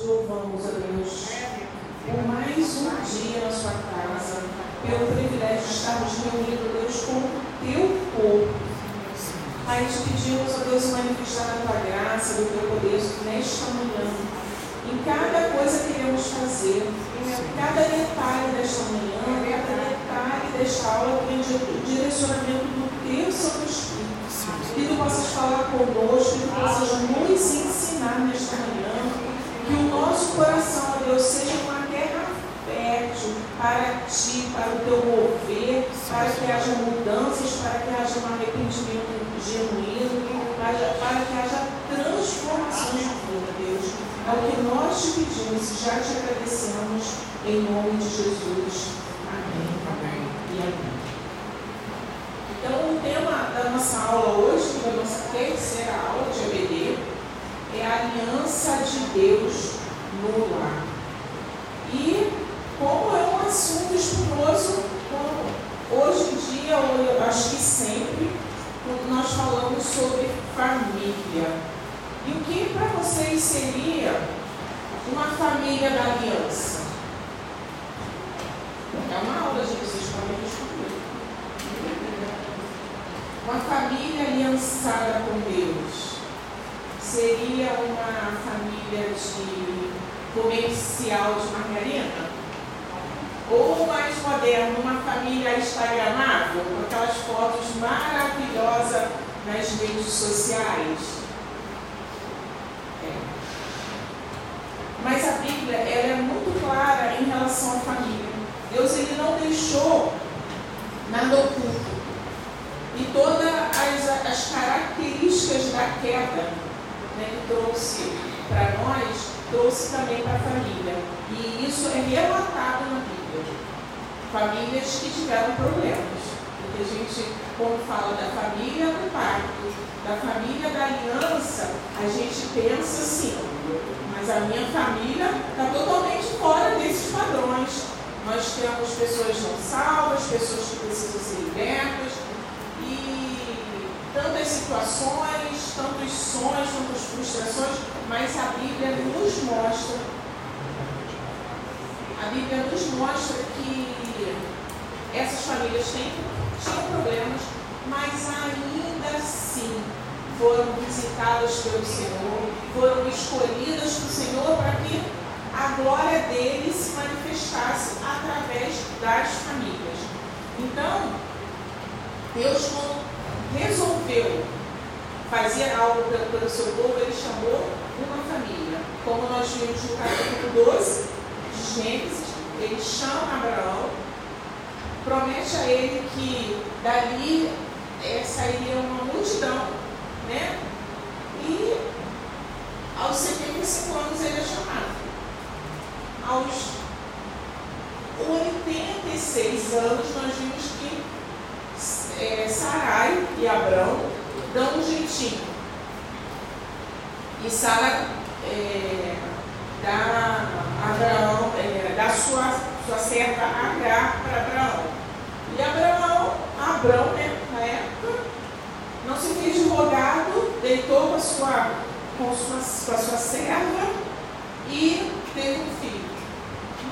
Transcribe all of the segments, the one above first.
Louvamos, a Deus, por mais um dia na sua casa, pelo privilégio de estarmos reunidos, Deus, com o teu povo. Pai, te pedimos, ó Deus, manifestar a tua graça, do teu poder nesta manhã. Em cada coisa que queremos fazer, em cada detalhe desta manhã, cada detalhe desta aula, tem direcionamento do teu Santo Espírito. Que tu possas falar conosco, que tu possas nos ensinar nesta manhã. Que o nosso coração, Deus, seja uma terra fértil para ti, para o teu mover, para que haja mudanças, para que haja um arrependimento genuíno, para, para que haja transformação de vida, Deus. É o que nós te pedimos e já te agradecemos em nome de Jesus. Amém. Amém. E amém. Então, o tema da nossa aula hoje, da nossa terceira aula de ABD, é a aliança de Deus no lar. E como é um assunto espinhoso, hoje em dia, eu acho que sempre, quando nós falamos sobre família. E o que para vocês seria uma família da aliança? É uma aula, gente, vocês podem responder. Uma família aliançada com Deus seria uma família de comercial de margarina? Ou mais moderno, uma família instagramável, com aquelas fotos maravilhosas nas redes sociais? É. Mas a Bíblia ela é muito clara em relação à família. Deus ele não deixou nada oculto. E todas as, as características da queda né, trouxe para nós, trouxe também para a família. E isso é relatado na Bíblia famílias que tiveram problemas. Porque a gente, quando fala da família do pacto, da família da aliança, a gente pensa assim, mas a minha família está totalmente fora desses padrões. Nós temos pessoas não salvas, pessoas que precisam ser libertas, tantas situações, tantos sonhos, tantas frustrações, mas a Bíblia nos mostra, a Bíblia nos mostra que essas famílias têm, tinham problemas, mas ainda assim foram visitadas pelo Senhor, foram escolhidas pelo Senhor para que a glória dele se manifestasse através das famílias. Então, Deus quando resolveu fazer algo pelo seu povo, ele chamou uma família. Como nós vimos no capítulo 12 de Gênesis, ele chama Abraão promete a ele que dali é, sairia uma multidão, né? E aos 75 anos ele é chamado. Aos 86 anos nós vimos que é, Sarai e Abraão dão um jeitinho. E Sara é, dá Abraão, é, dá sua, sua serva Agar para Abraão. E Abraão, Abraão, né, na época, não se fez advogado, deitou com a sua, com, sua, com a sua serva e teve um filho.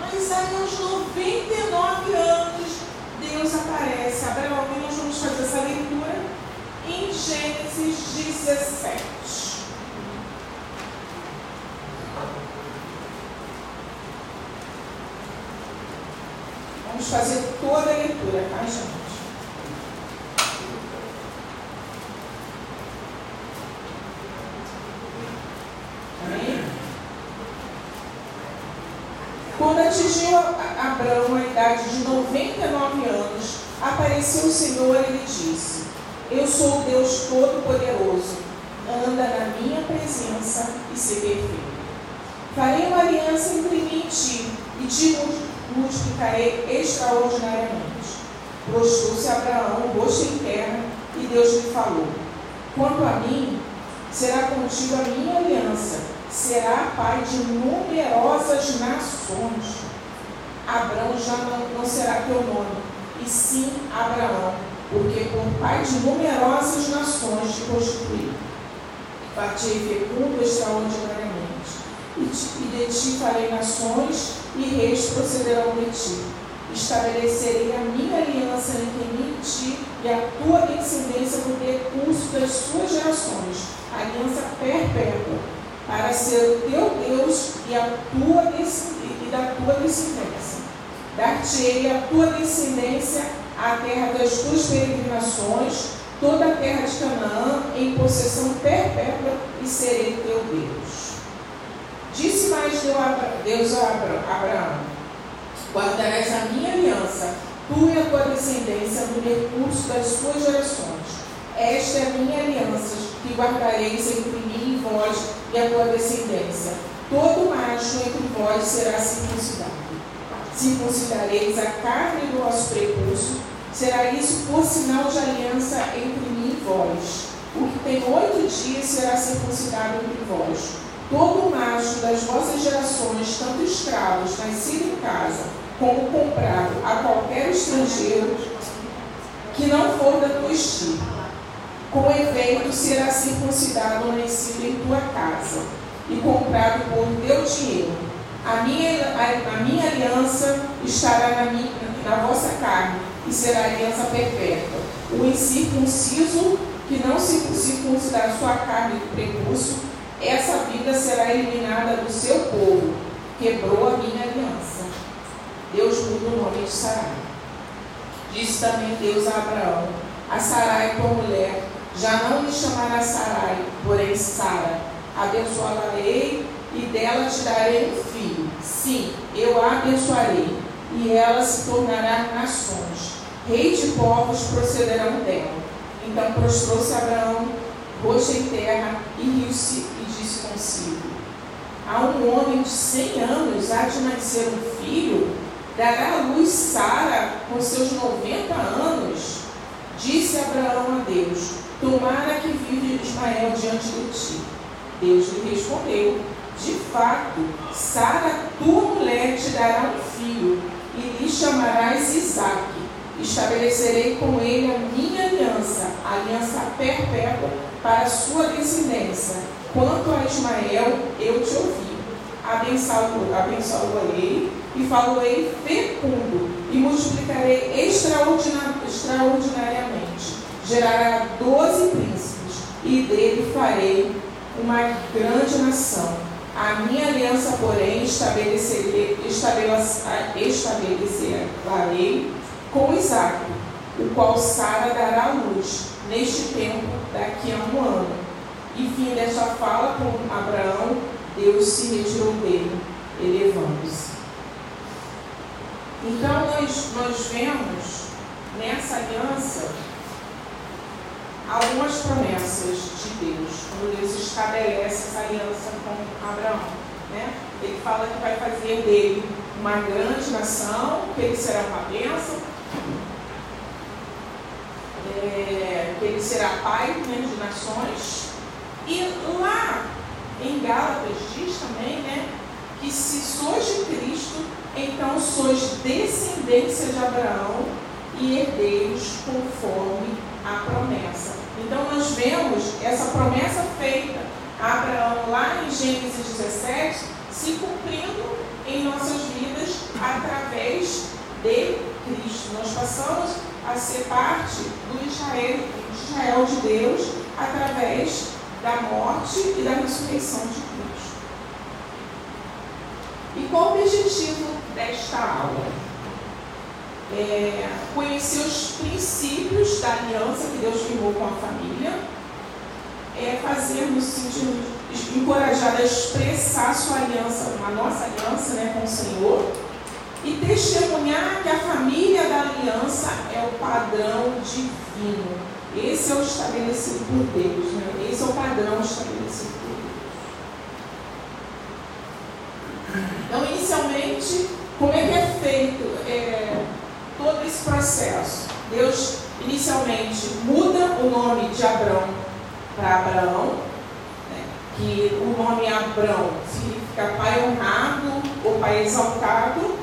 Mas aí aos 99 anos, Deus aparece. Abraão, e nós vamos fazer essa leitura em Gênesis 17. Vamos fazer toda a leitura, tá, gente? Quando atingiu Abraão a idade de 99 anos, apareceu o Senhor e lhe disse: Eu sou o Deus Todo-Poderoso, anda na minha presença e se perfeito. Farei uma aliança entre mim e ti, e te multiplicarei extraordinariamente. Prostrou-se Abraão, rosto em terra, e Deus lhe falou: Quanto a mim, será contigo a minha aliança, será pai de numerosas nações. Abraão já não, não será teu nome, e sim Abraão, porque por pai de numerosas nações te constituí. Parti fecundo extraordinariamente. E e de ti farei nações, e reis procederão de ti. Estabelecerei a minha aliança entre mim e ti, e a tua descendência no decurso das suas gerações, aliança perpétua, para ser o teu Deus e, a tua, e da tua descendência. Dar-te-ei a tua descendência a terra das tuas peregrinações, toda a terra de Canaã, em possessão perpétua, e serei teu Deus. Disse mais Deus a Abraão: Guardarás a minha aliança, tu e a tua descendência, no recurso das tuas gerações. Esta é a minha aliança, que guardareis entre mim e vós e a tua descendência. Todo macho entre vós será circuncidado. Circuncidareis a carne do vosso prepúcio, será isso por sinal de aliança entre mim e vós. O que tem oito dias será circuncidado entre vós. Todo macho das vossas gerações, tanto escravos, nascido em casa, como comprado a qualquer estrangeiro que não for da tua estirpe. Com efeito, será circuncidado nascido em tua casa e comprado por teu dinheiro. A minha, a, a minha aliança estará na, minha, na vossa carne e será aliança perpétua. O incircunciso que não se circuncidar sua carne do prepúcio, essa vida será eliminada do seu povo. Quebrou a minha aliança. Deus muda o nome de Sarai. Disse também Deus a Abraão: A Sarai, tua mulher, já não me chamará Sarai, porém Sara. Abençoá-la-ei e dela te darei um filho. Sim, eu a abençoarei e ela se tornará nações. Reis de povos procederão dela. Então prostrou-se Abraão, rosto em terra, e riu-se e disse consigo: A um homem de cem anos há de nascer um filho? Dará à luz Sara com seus noventa anos? Disse Abraão a Deus: Tomara que vive Ismael diante de ti. Deus lhe respondeu: De fato, Sara, tua mulher, te dará um filho e lhe chamarás Isaque. Estabelecerei com ele a minha aliança, a aliança perpétua para a sua descendência. Quanto a Ismael, eu te ouvi. Abençoarei e faloei fecundo e multiplicarei extraordinariamente. Gerará doze príncipes e dele farei uma grande nação a minha aliança, porém, estabelecerei, estabelecerei com Isaac, o qual Sara dará à luz neste tempo, daqui a um ano. E fim desta fala com Abraão, Deus se retirou dele, elevando-se. Então, nós, nós vemos nessa aliança algumas promessas de Deus, quando Deus estabelece essa aliança com Abraão. Né? Ele fala que vai fazer dele uma grande nação, que ele será uma bênção, é, que ele será pai né, de nações. E lá em Gálatas diz também né, que se sois de Cristo, então sois descendência de Abraão e herdeiros conforme a promessa. Então nós vemos essa promessa feita a Abraão lá em Gênesis 17 se cumprindo em nossas vidas através de Cristo. Nós passamos a ser parte do Israel, do Israel de Deus através da morte e da ressurreição de Cristo. E qual o objetivo desta aula? É, conhecer os princípios da aliança que Deus firmou com a família, é, fazer no sentido encorajado a expressar sua aliança, a nossa aliança né, com o Senhor, e testemunhar que a família da aliança é o padrão divino. Esse é o estabelecido por Deus, né? esse é o padrão estabelecido por Deus. Então, inicialmente, como é que é feito? É, todo esse processo. Deus inicialmente muda o nome de Abrão para Abraão, né, que o nome Abrão significa pai honrado ou pai exaltado,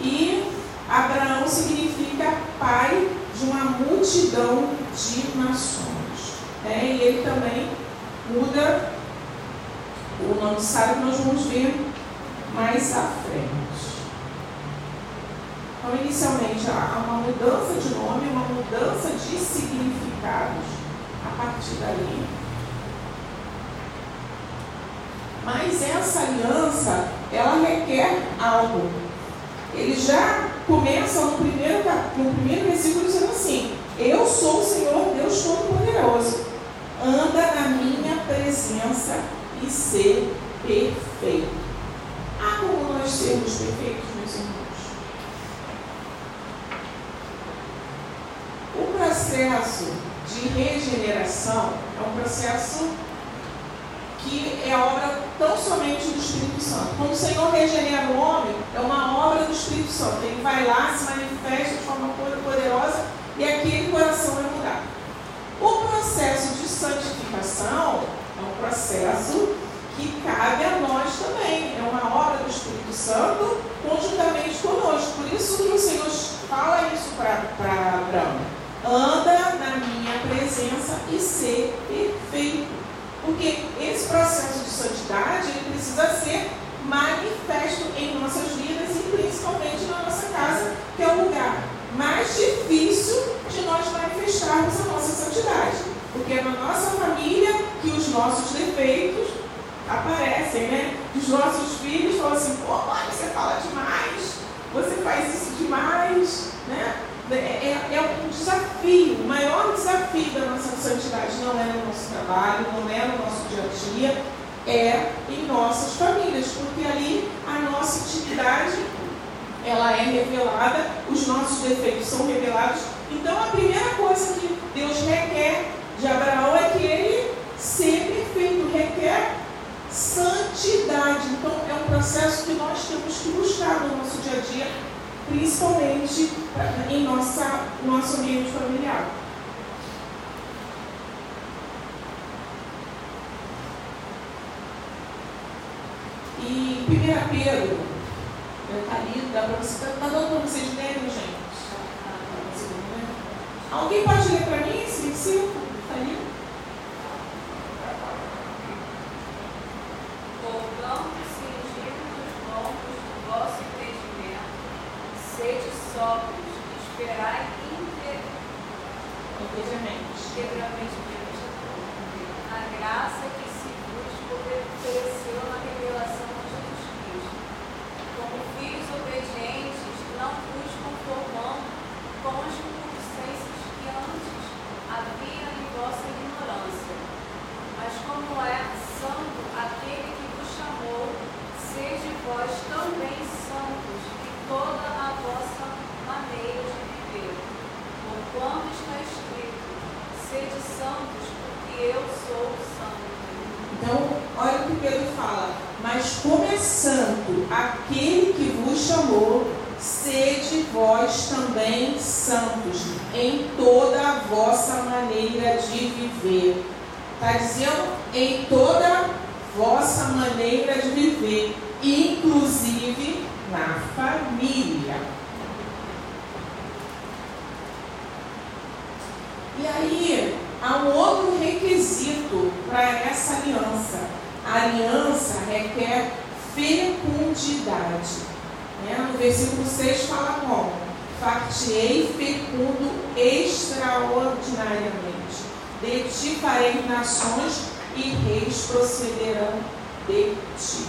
e Abraão significa pai de uma multidão de nações. Né, e ele também muda o nome sábio nós vamos ver mais à frente. Então, inicialmente, há uma mudança de nome, uma mudança de significados a partir dali. Mas essa aliança, ela requer algo. Ele já começa no primeiro, no primeiro versículo dizendo assim: Eu sou o Senhor Deus Todo-Poderoso. Anda na minha presença e ser perfeito. Há como nós sermos perfeitos, meus irmãos? O processo de regeneração é um processo que é obra tão somente do Espírito Santo. Quando o Senhor regenera o homem, é uma obra do Espírito Santo. Ele vai lá, se manifesta de forma poderosa e aquele coração é mudado. O processo de santificação é um processo que cabe a nós também. É uma obra do Espírito Santo conjuntamente conosco. Por isso que o Senhor fala isso para Abraão. Anda na minha presença e ser perfeito. Porque esse processo de santidade ele precisa ser manifesto em nossas vidas e principalmente na nossa casa, que é o lugar mais difícil de nós manifestarmos a nossa santidade. Porque é na nossa família que os nossos defeitos aparecem, né? Os nossos filhos falam assim, pô, mãe, você fala demais, você faz isso demais, né? É, é, é, um desafio, o maior desafio da nossa santidade não é no nosso trabalho, não é no nosso dia a dia, é em nossas famílias, porque ali a nossa intimidade ela é revelada, os nossos defeitos são revelados. Então a primeira coisa que Deus requer de Abraão é que ele seja perfeito, requer santidade. Então é um processo que nós temos que buscar no nosso dia a dia principalmente em nossa, nosso ambiente familiar. E 1 Pedro, está ali, dá para você, está tá dando para vocês lerem, gente? Alguém pode ler para mim esse versículo? Gracias. E aí, há um outro requisito para essa aliança. A aliança requer fecundidade. Né? No versículo 6 fala como? Fartei fecundo extraordinariamente. De ti farei nações e reis procederão de ti.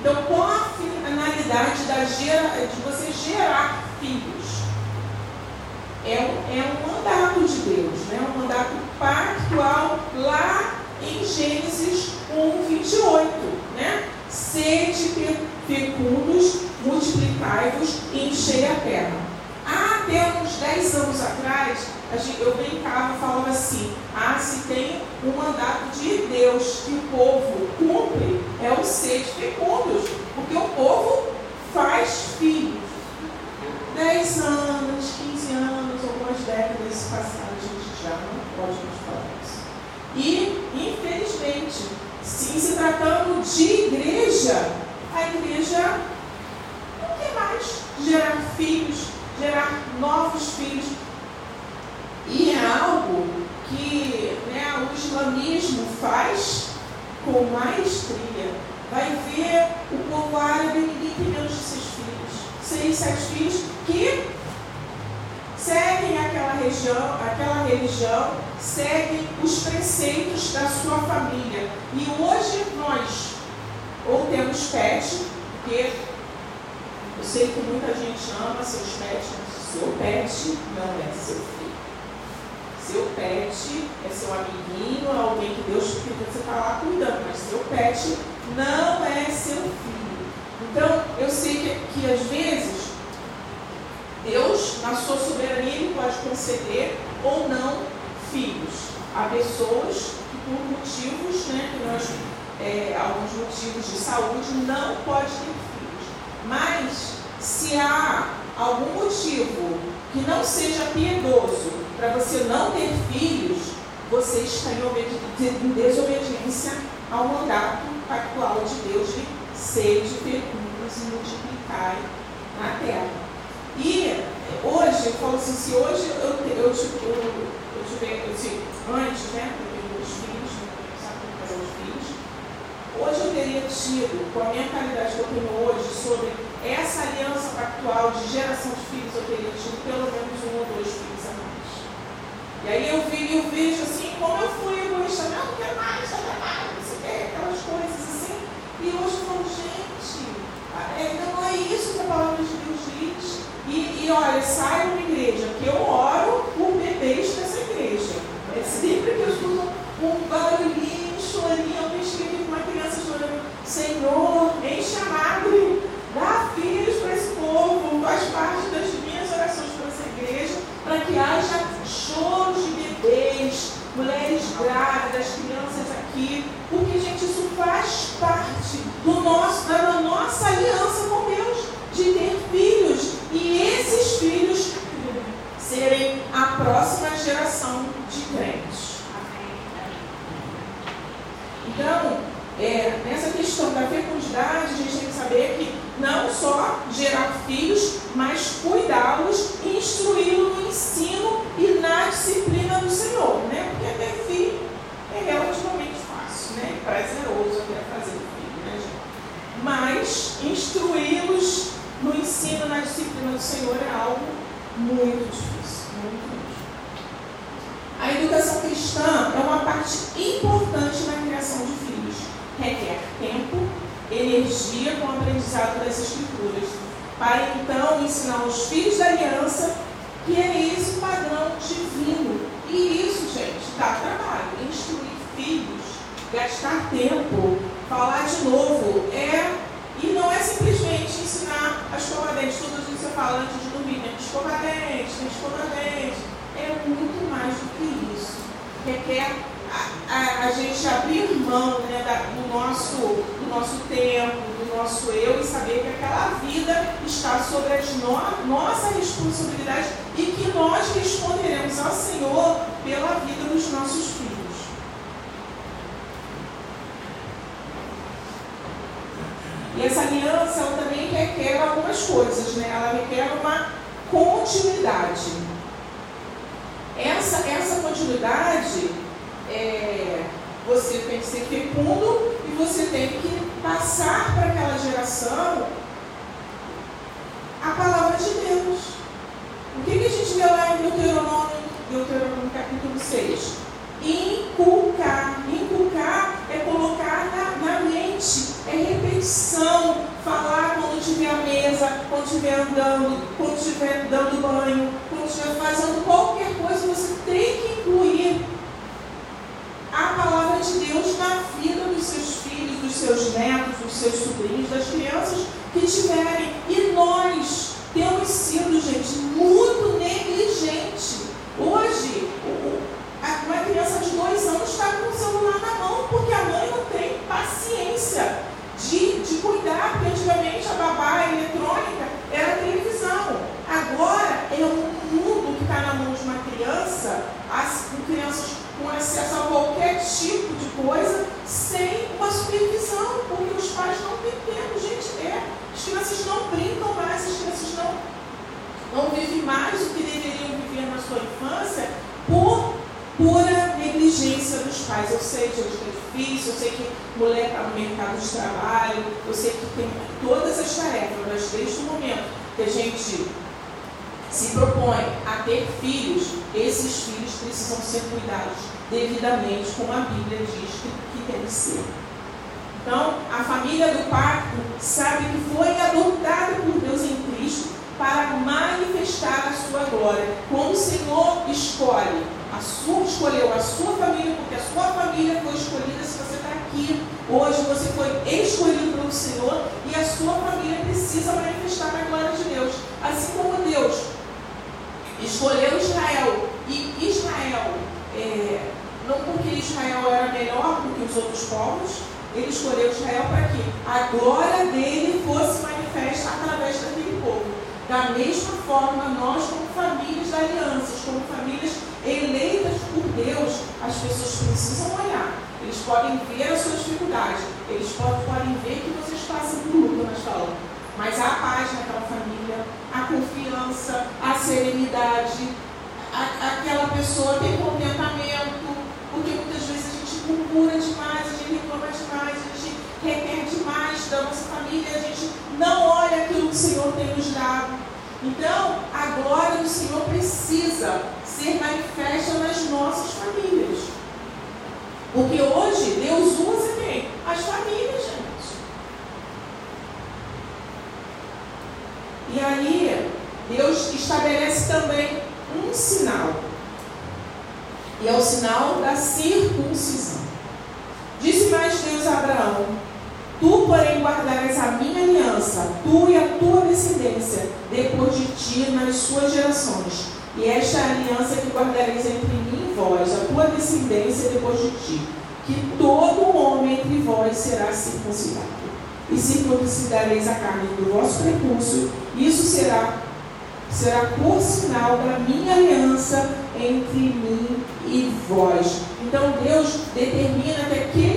Então, qual a finalidade da gera, de você gerar filhos? É um, é um mandato de Deus, né? um mandato pactual lá em Gênesis 1, 28. Né? Sede fecundos, multiplicai-vos e enchei a terra. Há até uns 10 anos atrás, eu brincava e falava assim: ah, se tem um mandato de Deus que o povo cumpre, é o sede fecundos, porque o povo faz filhos. 10 anos, 15 anos, algumas décadas passadas, a gente já não pode mais falar isso. E, infelizmente, se tratando de igreja, a igreja não quer mais gerar filhos, gerar novos filhos. E é algo que né, o islamismo faz com maestria. Vai ver o povo árabe, ninguém tem menos de seus filhos. Seis, sete filhos que seguem aquela região, aquela religião, seguem os preceitos da sua família. E hoje nós ou temos pet, porque eu sei que muita gente ama seus pets, seu pet não é seu filho. Seu pet é seu amiguinho, é alguém que Deus que você está lá cuidando, mas seu pet não é seu filho. Então, eu sei que, que às vezes Deus, na sua soberania, ele pode conceder ou não filhos a pessoas que por motivos, né, que nós, é, alguns motivos de saúde, não pode ter filhos. Mas se há algum motivo que não seja piedoso para você não ter filhos, você está em, desobediência ao mandato pactual de Deus de sede, fecundos e multiplicai na terra. E hoje, eu falo assim, se hoje eu, eu, eu, eu tive, assim, antes, né, eu tenho os filhos, não sabe como fazer os filhos, hoje eu teria tido, com a mentalidade que eu tenho hoje, sobre essa aliança pactual de geração de filhos, eu teria tido pelo menos um ou dois filhos e aí eu, vi, eu vejo assim, como eu fui egoísta, não, não quero mais, não quero mais, não sei o que, aquelas coisas assim. E hoje eu falo, gente, é, não é isso que a palavra de Deus diz. E, e olha, sai uma igreja, que eu oro por bebês dessa igreja. É sempre que eu escuto um barulhinho, um chorinho, alguém com uma criança chorando, Senhor, enche a madre, dá filhos para esse povo, faz parte das minhas orações para essa igreja, para que haja choros de bebês, mulheres grávidas, crianças aqui, porque, gente, isso faz parte do nosso, da nossa aliança com Deus, de ter filhos, e filhos serem a próxima geração de crentes. Então, é, nessa questão da fecundidade, a gente tem que saber que não só gerar filhos, mas cuidá-los, instruí-los no ensino e na disciplina do Senhor, né? Porque ter filho é relativamente fácil, né? Prazeroso até fazer filho, né, gente? Mas instruí-los no ensino, na disciplina do Senhor é algo muito difícil, muito difícil. A educação cristã é uma parte importante na criação de filhos. Requer tempo, energia com o aprendizado das Escrituras, para então ensinar os filhos da aliança que é esse padrão divino. E isso, gente, dá trabalho. Instruir filhos, gastar tempo, falar de novo, é. E não é simplesmente ensinar a escovar dentes. Todos os dias você fala antes de dormir, né? Escovar dentes, tem que escovar dentes. É muito mais do que isso. Requer a, a, gente abrir mão né, da, do, nosso, do nosso tempo, do nosso eu e saber que aquela vida está sobre as no, nossa responsabilidade e que nós responderemos ao Senhor pela vida dos nossos filhos. Essa aliança ela também requer algumas coisas, né? Ela requer uma continuidade. Essa, essa continuidade é, você tem que ser fecundo e você tem que passar para aquela geração a palavra de Deus. O que, que a gente vê lá em Deuteronômio, Deuteronômio capítulo 6? Inculcar. Inculcar é colocar na, na mente, é repetição. Falar quando estiver à mesa, quando estiver andando, quando estiver dando banho, quando estiver fazendo qualquer coisa, você tem que incluir a palavra de Deus na vida dos seus filhos, dos seus netos, dos seus sobrinhos, das crianças que tiverem. E nós temos sido, gente, muito negligentes. Hoje, anos está com o celular na mão porque a mãe não tem paciência de, de cuidar, porque antigamente a babá eletrônica era televisão. Agora é um mundo que está na mão de uma criança, as crianças com acesso a qualquer tipo de coisa sem uma supervisão, porque os pais não têm tempo. Gente, é, as crianças não brincam mais, as crianças não, não vivem mais o que deveriam viver na sua infância por pura negligência dos pais. Eu sei, gente, que é difícil, eu sei que mulher está no mercado de trabalho, eu sei que tem todas as tarefas, mas desde o momento que a gente se propõe a ter filhos, esses filhos precisam ser cuidados devidamente, como a Bíblia diz que, que tem que ser. Então, a família do pacto sabe que foi adotada por Deus em Cristo para manifestar a sua glória. Como o Senhor escolhe, a sua, escolheu a sua família, porque a sua família foi escolhida se você está aqui. Hoje você foi escolhido pelo Senhor e a sua família precisa manifestar a glória de Deus. Assim como Deus escolheu Israel e Israel, é, não porque Israel era melhor do que os outros povos, ele escolheu Israel para que a glória dele fosse manifesta através daquele. Da mesma forma, nós, como famílias da alianças, como famílias eleitas por Deus, as pessoas precisam olhar. Eles podem ver a sua dificuldade, eles podem, ver que vocês passam por luta na sua Mas há paz naquela família, a confiança, a serenidade, a, aquela pessoa tem contentamento, porque muitas vezes a gente murmura demais, a gente reclama demais, a gente requer demais da nossa família, a gente não olha aquilo que o Senhor tem nos dado. Então, a glória do Senhor precisa ser manifesta nas nossas famílias. Porque hoje Deus usa quem? As famílias, gente. E aí, Deus estabelece também um sinal. E é o sinal da circuncisão. Disse mais Deus a Abraão: Tu, porém, guardarás a minha aliança, tu e a tua descendência, depois de ti, nas suas gerações. E esta é a aliança que guardareis entre mim e vós, a tua descendência depois de ti. Que todo homem entre vós será circuncidado. E circuncidareis a carne do vosso prepúcio. Isso será, será por sinal da minha aliança entre mim e vós. Então Deus determina que aquele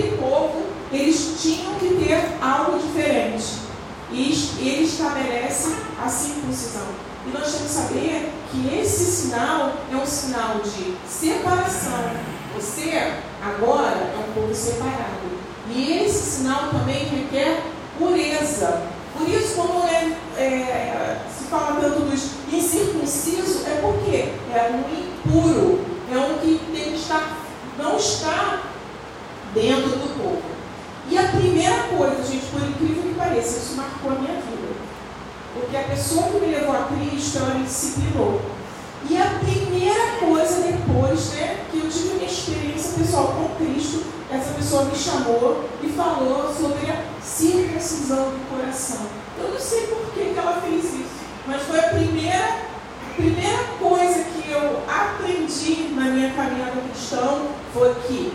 eles tinham que ter algo diferente. E ele estabelece a circuncisão. E nós temos que saber que esse sinal é um sinal de separação. Você agora é um povo separado. E esse sinal também requer pureza. Por isso, como é, é, se fala tanto dos incircuncisos, é porque é um impuro, é um que tem que estar, não está dentro do povo. E a primeira coisa, gente, por incrível que pareça, isso marcou a minha vida. Porque a pessoa que me levou a Cristo, ela me disciplinou. E a primeira coisa depois, né, que eu tive minha experiência pessoal com Cristo, essa pessoa me chamou e falou sobre a circuncisão do coração. Eu não sei por que, que ela fez isso, mas foi a primeira, a primeira coisa que eu aprendi na minha caminhada cristã foi que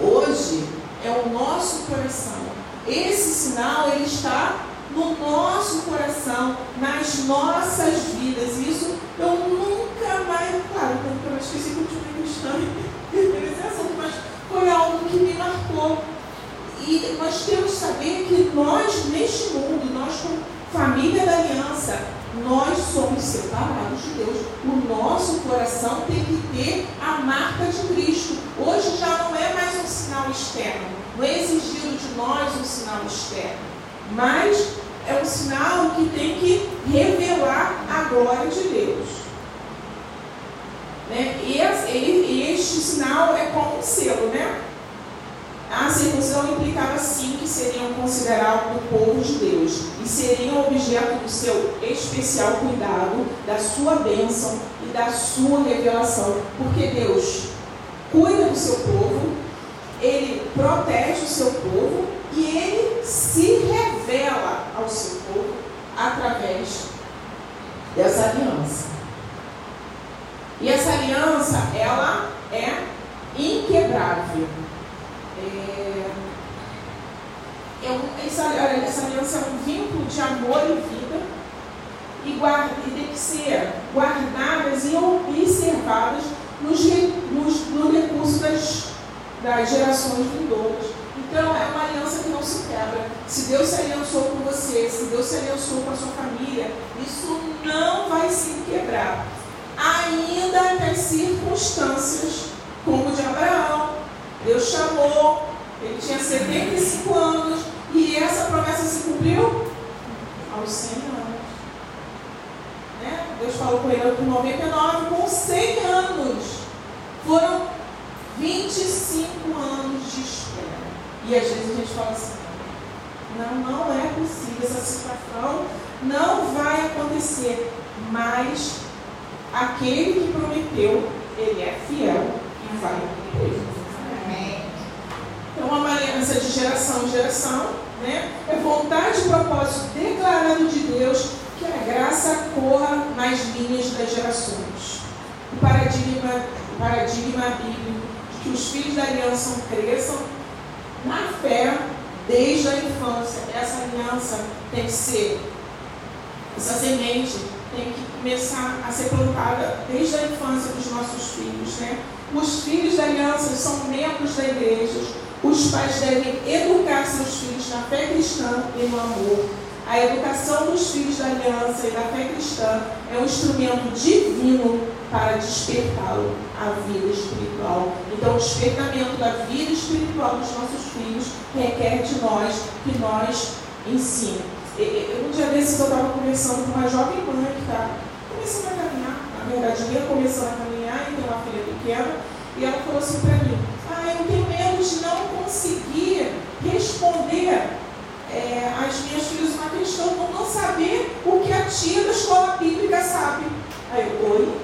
hoje é o nosso coração. Esse sinal ele está no nosso coração, nas nossas vidas. Isso eu nunca mais, claro, eu esqueci que eu tive cristã nesse assunto, mas foi algo que me marcou. E nós temos que saber que nós, neste mundo, nós como família da aliança, nós somos separados de Deus. O nosso coração tem que ter a marca de Cristo. Hoje já não é mais um sinal externo. Não é exigido de nós um sinal externo. Mas é um sinal que tem que revelar a glória de Deus. Né? E, este sinal é como um selo, né? A circuncisão implicava sim que seriam considerados o povo de Deus e seriam objeto do seu especial cuidado, da sua bênção e da sua revelação, porque Deus cuida do seu povo, ele protege o seu povo e ele se revela ao seu povo através dessa aliança. E essa aliança, ela é inquebrável. É, essa, essa aliança é um vínculo de amor e vida e, guarda, e tem que ser guardadas e observadas nos, nos, no recurso das, das gerações vindouras. Então é uma aliança que não se quebra. Se Deus se aliançou com você, se Deus se aliançou com a sua família, isso não vai se quebrar. Ainda que as circunstâncias, como de Abraão, Deus chamou, ele tinha 75 anos, e essa promessa se cumpriu aos 100 anos. Né? Deus falou com ele com 99, com 100 anos. Foram 25 anos de espera. E às vezes a gente fala assim, não, não é possível essa situação, não vai acontecer. Mas aquele que prometeu, ele é fiel e vai cumprir. Então, uma aliança de geração em geração, né? é vontade e propósito declarado de Deus que a graça corra nas linhas das gerações. O paradigma, o paradigma bíblico de que os filhos da aliança cresçam na fé desde a infância. Essa aliança tem que ser, essa semente tem que começar a ser plantada desde a infância dos nossos filhos. Né? Os filhos da aliança são membros da igreja. Os pais devem educar seus filhos na fé cristã e no amor. A educação dos filhos da aliança e da fé cristã é um instrumento divino para despertá-lo à vida espiritual. Então, o despertamento da vida espiritual dos nossos filhos requer de nós que nós ensinemos. Um dia desses eu estava conversando com uma jovem mãe que está começando a caminhar, na verdade, ia começando a caminhar e tem uma filha pequena, e ela falou assim para mim, tenho medo de não conseguir responder é, às minhas filhas uma questão, por não saber o que a tia da escola bíblica sabe. Aí eu, oi?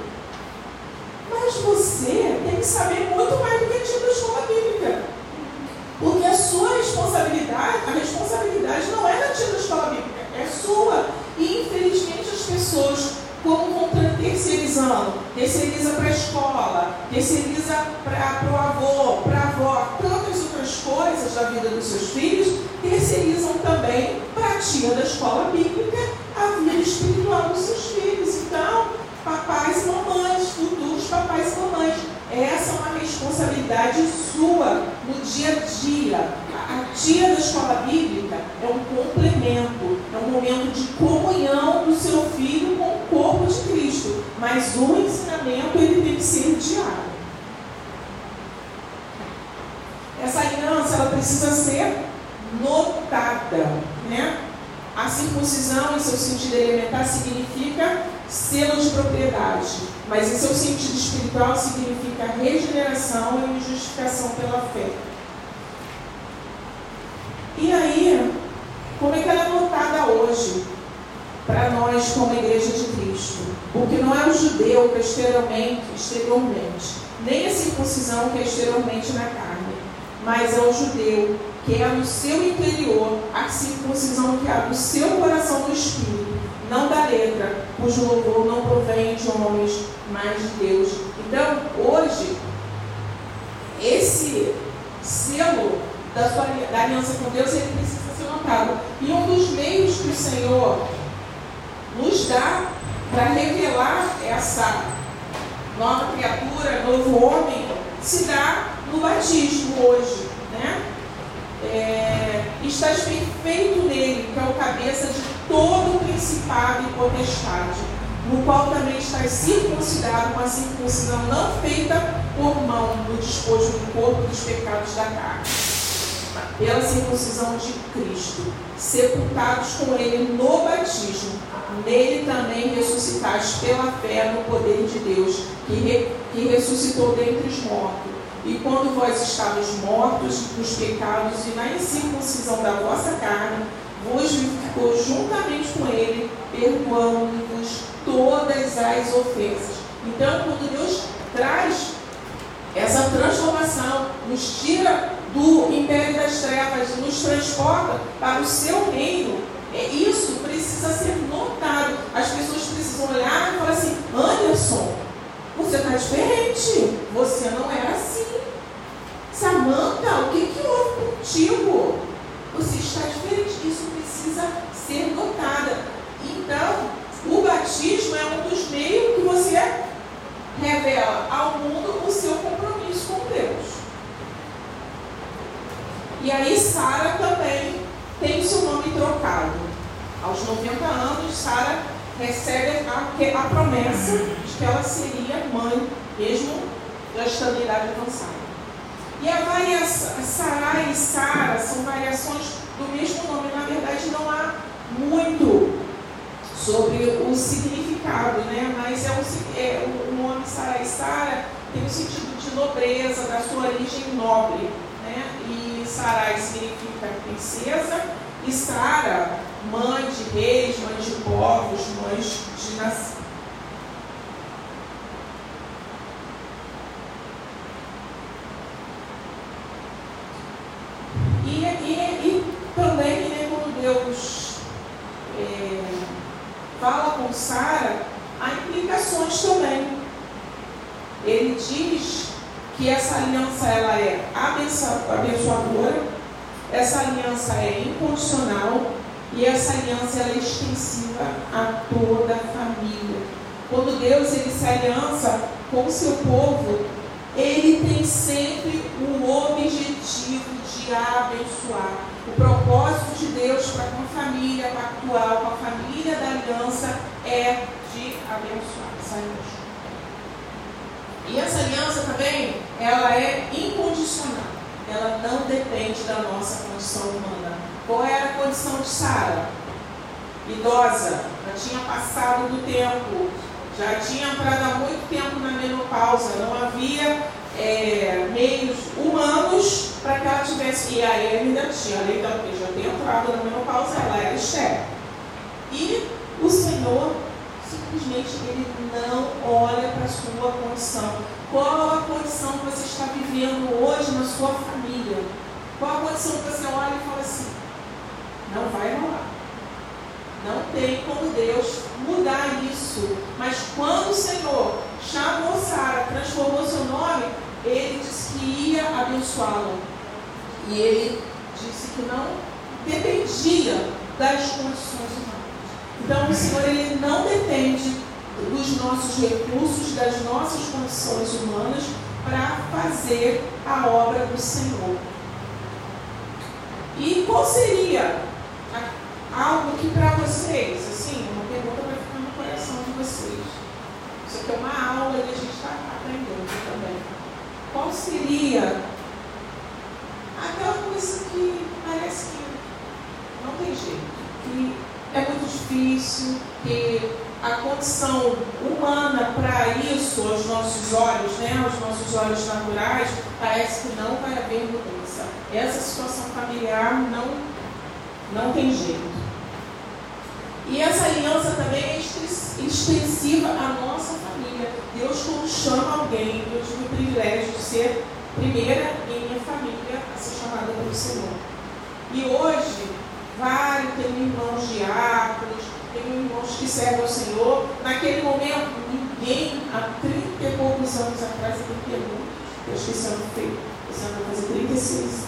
Mas você tem que saber muito mais do que a tia da escola bíblica. Porque a sua responsabilidade, a responsabilidade não é da tia da escola bíblica, é sua. E infelizmente as pessoas como vão terceirizando, terceiriza para a escola, terceiriza para o avô, para a avó, tantas outras coisas da vida dos seus filhos, terceirizam também para a tia da escola bíblica a vida espiritual dos seus filhos. Então, papais e mamães, futuros papais e mamães, essa é uma responsabilidade sua no dia a dia. A tia da escola bíblica é um complemento, é um momento de comunhão do seu filho com o corpo de Cristo. Mas o ensinamento ele tem que ser diário. Essa aliança ela precisa ser notada, né? A circuncisão, em seu sentido elementar, significa selo de propriedade, mas em seu sentido espiritual significa regeneração e justificação pela fé. E aí, como é que ela é notada hoje para nós como Igreja de Cristo? Porque não é o judeu que é exteriormente, exteriormente, nem a circuncisão que é exteriormente na carne, mas é o judeu que é no seu interior, a circuncisão que há no seu coração no espírito, não da letra, cujo louvor não provém de homens, mas de Deus. Então, hoje, esse selo da, sua, da aliança com Deus, ele precisa ser notado. E um dos meios que o Senhor nos dá para revelar essa nova criatura, novo homem, se dá no batismo hoje. Né? É, estás perfeito nele, que é o cabeça de todo o principado e potestade, no qual também estás circuncidado com a circuncisão não feita por mão no despojo do corpo dos pecados da carne pela circuncisão de Cristo, sepultados com ele no batismo, nele também ressuscitados pela fé no poder de Deus, que, re, que ressuscitou dentre os mortos. E quando vós estavas mortos nos pecados e na incircuncisão da vossa carne, vos vivificou juntamente com ele, perdoando-vos todas as ofensas. Então, quando Deus traz essa transformação, nos tira do império das trevas, nos transporta para o seu reino. E isso precisa ser notado. As pessoas precisam olhar e falar assim: Anderson, você está diferente. Você não era assim. Samanta, o que, que houve contigo? Você está diferente. Isso precisa ser notado. Então, o batismo é um dos meios que você revela ao mundo o seu compromisso com Deus. E aí Sara também tem o seu nome trocado. Aos 90 anos, Sara recebe a, a promessa de que ela seria mãe, mesmo já estando em idade avançada. E a variação, Sarai e Sara são variações do mesmo nome. Na verdade, não há muito sobre o significado, né? mas é, um, é o nome Sarai e Sara tem o sentido de nobreza, da sua origem nobre. Né? E Sarai significa princesa, e Sara, mãe de reis, mãe de povos, mãe de nação. E, também, quando Deus é, fala com Sara, há implicações também. Ele diz que essa aliança ela é abençoadora, essa aliança é incondicional e essa aliança ela é extensiva a toda a família. Quando Deus ele se aliança com o seu povo, ele tem sempre o objetivo de abençoar. O propósito de Deus para com a família atual, com a família da aliança, é de abençoar. Saímos. E essa aliança também, ela é incondicional. Ela não depende da nossa condição humana. Qual era a condição de Sara? Idosa, já tinha passado do tempo, já tinha entrado há muito tempo na menopausa, não havia é, meios humanos para que ela tivesse. E aí ainda tinha, além da que já tinha entrado na menopausa, ela era estéril. E o Senhor simplesmente ele não olha para a sua condição. Qual a condição que você está vivendo hoje na sua família? Qual a condição que você olha e fala assim? Não vai rolar. Não tem como Deus mudar isso. Mas quando o Senhor chamou Sara, transformou seu nome, ele disse que ia abençoá-la. E ele disse que não dependia das condições humanas. Então o Senhor ele não depende dos nossos recursos, das nossas condições humanas para fazer a obra do Senhor. E qual seria algo que para vocês, assim, uma pergunta vai ficar no coração de vocês. Isso aqui é uma aula e a gente está aprendendo também. Qual seria aquela coisa que parece que não tem jeito, que é muito difícil, que a condição humana para isso, aos nossos olhos, né, aos nossos olhos naturais, parece que não vai haver mudança. Essa situação familiar não, não tem jeito. E essa aliança também é extensiva à nossa família. Deus, quando chama alguém, eu tive o privilégio de ser primeira em minha família a ser chamada pelo Senhor. E hoje, vários, tenho irmãos diáconos, tenho irmãos que servem ao Senhor. Naquele momento, ninguém, há 30 e poucos anos atrás, 31, eu esqueci esse ano feio, esse ano vai fazer 36,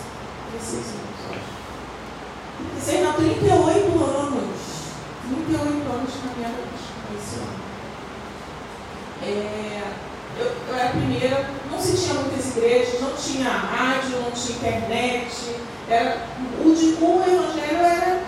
36 anos, acho. 36, não, 38 anos. 38 anos caminhando esse ano. É, eu, eu era a primeira, não se tinha muitas igrejas, não tinha rádio, não tinha internet, era, o, de, o evangelho era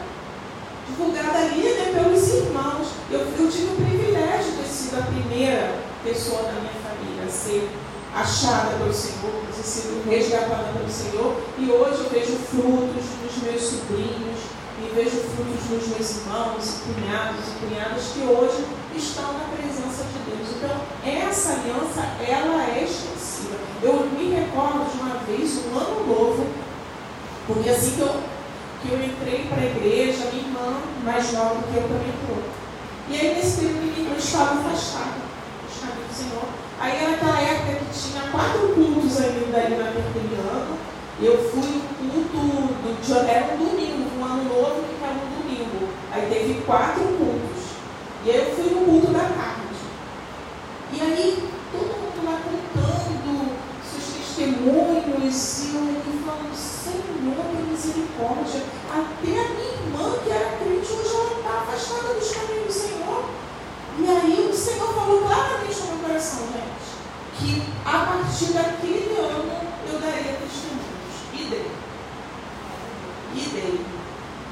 divulgado ali né, pelos irmãos. Eu, eu tive o privilégio de ter sido a primeira pessoa da minha família a ser achada pelo Senhor, ter sido resgatada pelo Senhor. E hoje eu vejo frutos nos meus sobrinhos, e vejo frutos nos meus irmãos, cunhados e cunhadas que hoje estão na presença de Deus. Então, essa aliança, ela é extensiva. Eu me recordo de uma vez, um ano novo, porque assim que eu, que eu entrei para a igreja, minha irmã, mais nova do que eu, também entrou. E aí, nesse período, minha irmã estava afastada dos caminhos do Senhor. Aí, era aquela época que tinha quatro cultos ainda ali naquele ano. Eu fui no culto, do, era um domingo, um ano novo que era um domingo. Aí teve quatro cultos. E aí eu fui no culto da tarde. E aí, todo mundo lá contando seus testemunhos, e eu falando, Senhor, tem misericórdia. Até a minha irmã, que era crente, hoje ela está afastada dos caminhos do Senhor. E aí o Senhor falou claramente no meu coração, gente, que a partir daquele ano eu daria testemunhos. Dei. E dei.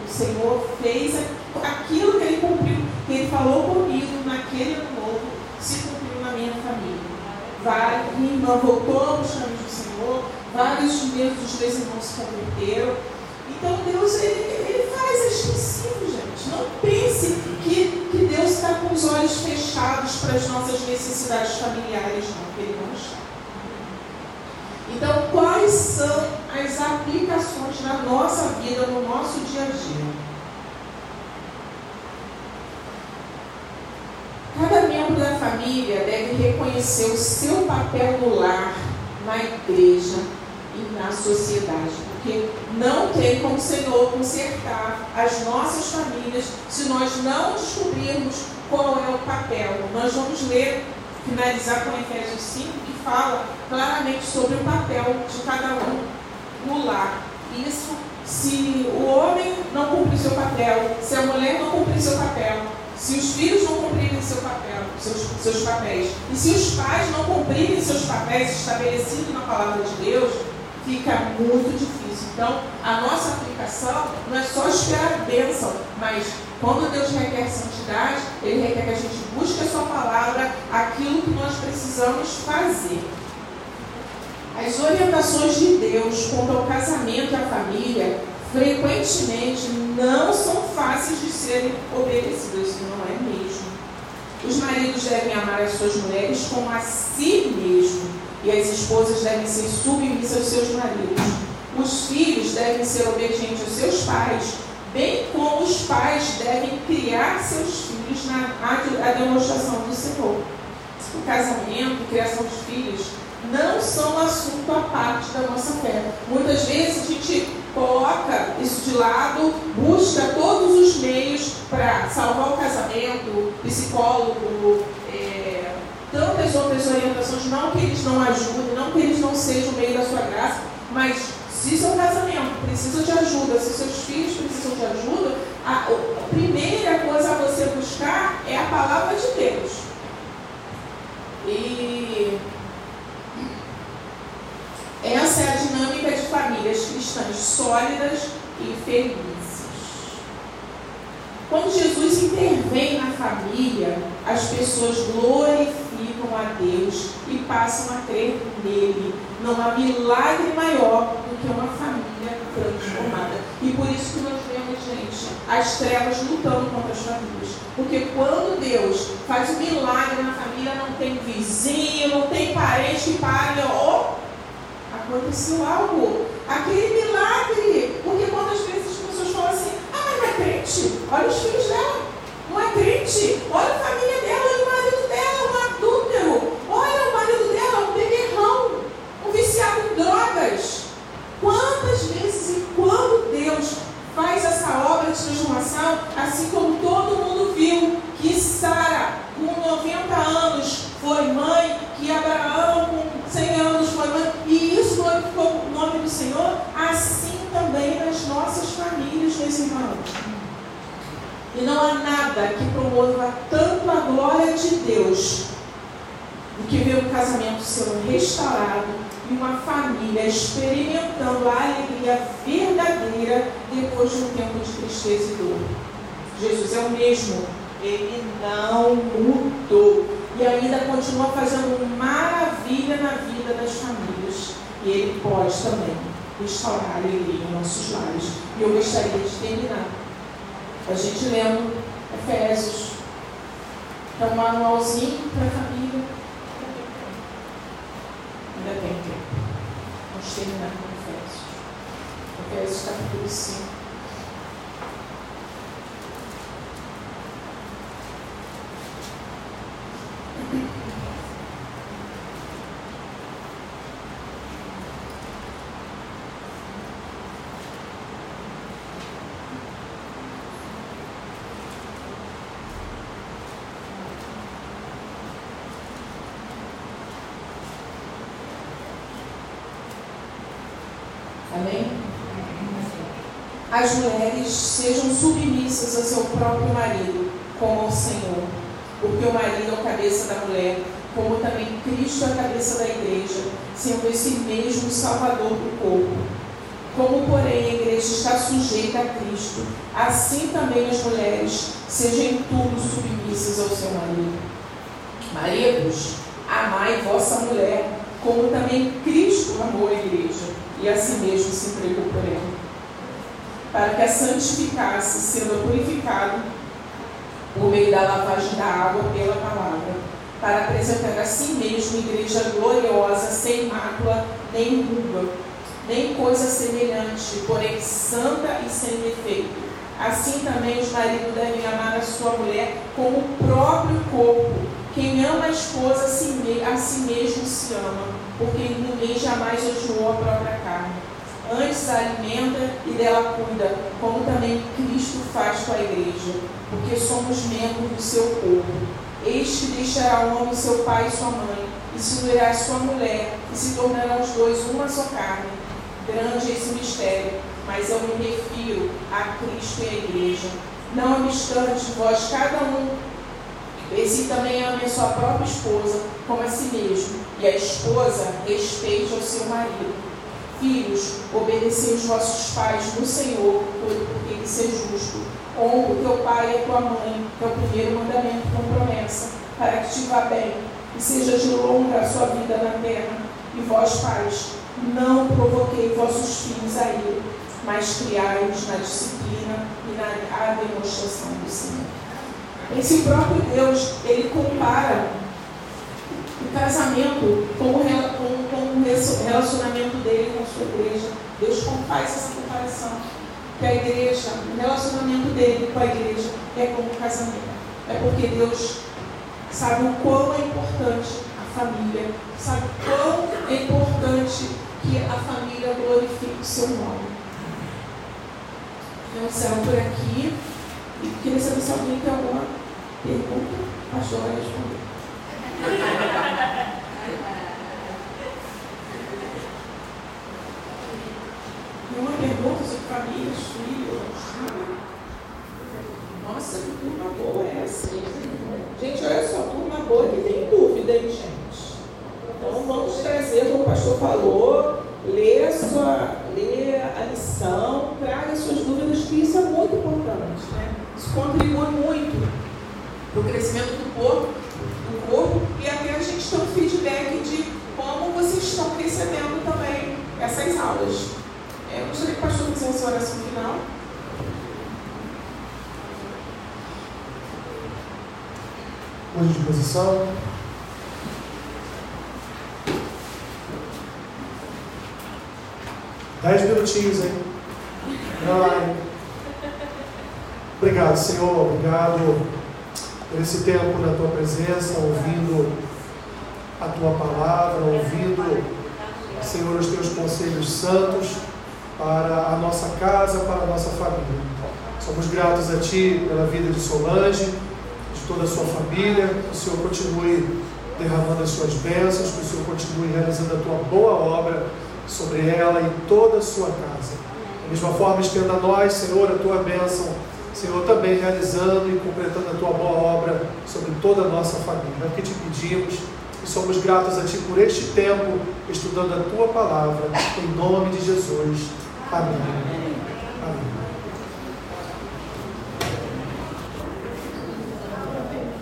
O Senhor fez aquilo que Ele cumpriu, que Ele falou comigo naquele ano novo, se cumpriu na minha família. Vai, minha irmã voltou para os caminhos do Senhor, vários meses dos três irmãos se converteram. Então Deus, ele, ele faz, extensivo, gente. Não pense que, que Deus está com os olhos fechados para as nossas necessidades familiares, não, Ele não está. Então, quais são as aplicações na nossa vida, no nosso dia a dia? Cada membro da família deve reconhecer o seu papel no lar, na igreja e na sociedade, porque não tem como o Senhor consertar as nossas famílias se nós não descobrirmos qual é o papel. Nós vamos ler, finalizar com Efésios 5, que fala claramente sobre o papel de cada um no lar. Isso se o homem não cumpre seu papel, se a mulher não cumpre seu papel, se os filhos não cumprirem seu papel, seus, seus papéis, e se os pais não cumprirem seus papéis estabelecidos na palavra de Deus, fica muito difícil. Então, a nossa aplicação não é só esperar a bênção, mas quando Deus requer santidade, Ele requer que a gente busque a Sua palavra, aquilo que nós precisamos fazer. As orientações de Deus quanto ao casamento e à família frequentemente não são fáceis de serem obedecidas, não é mesmo. Os maridos devem amar as suas mulheres como a si mesmo, e as esposas devem ser submissas aos seus maridos. Os filhos devem ser obedientes aos seus pais, bem como os pais devem criar seus filhos na a, a demonstração do Senhor. O casamento, criação de filhos, não são assunto à parte da nossa fé. Muitas vezes a gente coloca isso de lado, busca todos os meios para salvar o casamento, psicólogo, é, tantas outras orientações, não que eles não ajudem, não que eles não sejam meio da sua graça, mas se seu casamento precisa de ajuda, se seus filhos precisam de ajuda, a, a primeira coisa a você buscar é a palavra de Deus. E essa é a dinâmica de famílias cristãs sólidas e felizes. Quando Jesus intervém na família, as pessoas glorificam a Deus e passam a crer nele. Não há milagre maior que uma família transformada. E por isso que nós vemos, gente, as trevas lutando contra as famílias. Porque quando Deus faz um milagre na família, não tem vizinho, não tem parente que pare, ó, aconteceu algo, aquele milagre. Porque quantas vezes as pessoas falam assim, ah, mas não é crente, olha os filhos dela, não é crente, olha a família dela, olha o marido dela, um adúltero, olha o marido dela, um beberrão, um viciado em drogas. Quantas vezes e quando Deus faz essa obra de transformação, assim como todo mundo viu que Sara, com 90 anos, foi mãe, que Abraão, com 100 anos, foi mãe, e isso glorificou o nome do Senhor, assim também nas nossas famílias, meus irmãos. E não há nada que promova tanto a glória de Deus do que ver um casamento sendo restaurado e uma família experimentando a alegria verdadeira depois de um tempo de tristeza e dor. Jesus é o mesmo, ele não mudou e ainda continua fazendo maravilha na vida das famílias. E Ele pode também restaurar a alegria em nossos lares. E eu gostaria de terminar. A gente lendo Efésios. É um manualzinho para a família. Ainda. Vamos terminar com Efésios. Efésios capítulo 5. Amém? As mulheres sejam submissas ao seu próprio marido, como ao Senhor, porque o marido é a cabeça da mulher, como também Cristo é a cabeça da igreja, sendo esse mesmo Salvador do corpo. Como, porém, a igreja está sujeita a Cristo, assim também as mulheres sejam em tudo submissas ao seu marido. Maridos, amai vossa mulher como também Cristo amou a igreja e a si mesmo se entregou por ela, para que a santificasse, sendo purificado por meio da lavagem da água pela palavra, para apresentar a si mesmo igreja gloriosa, sem mácula, nem ruga, nem coisa semelhante, porém santa e sem defeito. Assim também os maridos devem amar a sua mulher como o próprio corpo. Quem ama a esposa a si, mesmo se ama, porque ninguém jamais odiou a própria carne. Antes a alimenta e dela cuida, como também Cristo faz com a igreja, porque somos membros do seu corpo. Este deixará o homem seu pai e sua mãe, e se unirá sua mulher, e se tornarão os dois uma só carne. Grande é esse mistério, mas eu me refiro a Cristo e a igreja. Não obstante, vós cada um esse também ame a sua própria esposa como a si mesmo, e a esposa respeite ao seu marido. Filhos, obedecei os vossos pais no Senhor, porque isso é justo. Honra o teu pai e a tua mãe, que é o primeiro mandamento com promessa, para que te vá bem e seja de longa a sua vida na terra. E vós, pais, não provoquei vossos filhos a mas criai-os na disciplina e na demonstração do Senhor. Esse próprio Deus, ele compara o casamento com o, o relacionamento dele com a sua igreja. Deus faz essa comparação. Que a igreja, o relacionamento dele com a igreja é como o casamento. É porque Deus sabe o quão é importante a família, sabe o quão é importante que a família glorifique o seu nome. Então, serão por aqui. E queria saber se alguém tem alguma pergunta. Pastor vai responder. Nenhuma pergunta sobre famílias, filhos? Nossa, que turma boa é essa? Gente, olha só, turma boa que tem dúvida, hein, gente? Então vamos trazer, como o pastor falou, ler a sua, ler a lição, traga suas dúvidas, que isso é muito importante, né? Isso contribui muito para o crescimento do corpo, do corpo e até a gente ter um feedback de como vocês estão recebendo também essas aulas. Gostaria que o pastor fizesse a oração final. Hoje de posição. Dez minutinhos, hein? Ai. Obrigado, Senhor. Obrigado por esse tempo na tua presença, ouvindo a tua palavra, ouvindo, Senhor, os teus conselhos santos para a nossa casa, para a nossa família. Somos gratos a Ti pela vida de Solange, de toda a sua família, que o Senhor continue derramando as suas bênçãos, que o Senhor continue realizando a tua boa obra sobre ela e toda a sua casa. Da mesma forma, estenda a nós, Senhor, a tua bênção Senhor, também realizando e completando a tua boa obra sobre toda a nossa família. É o que te pedimos e somos gratos a ti por este tempo estudando a tua palavra, em nome de Jesus. Amém. Amém.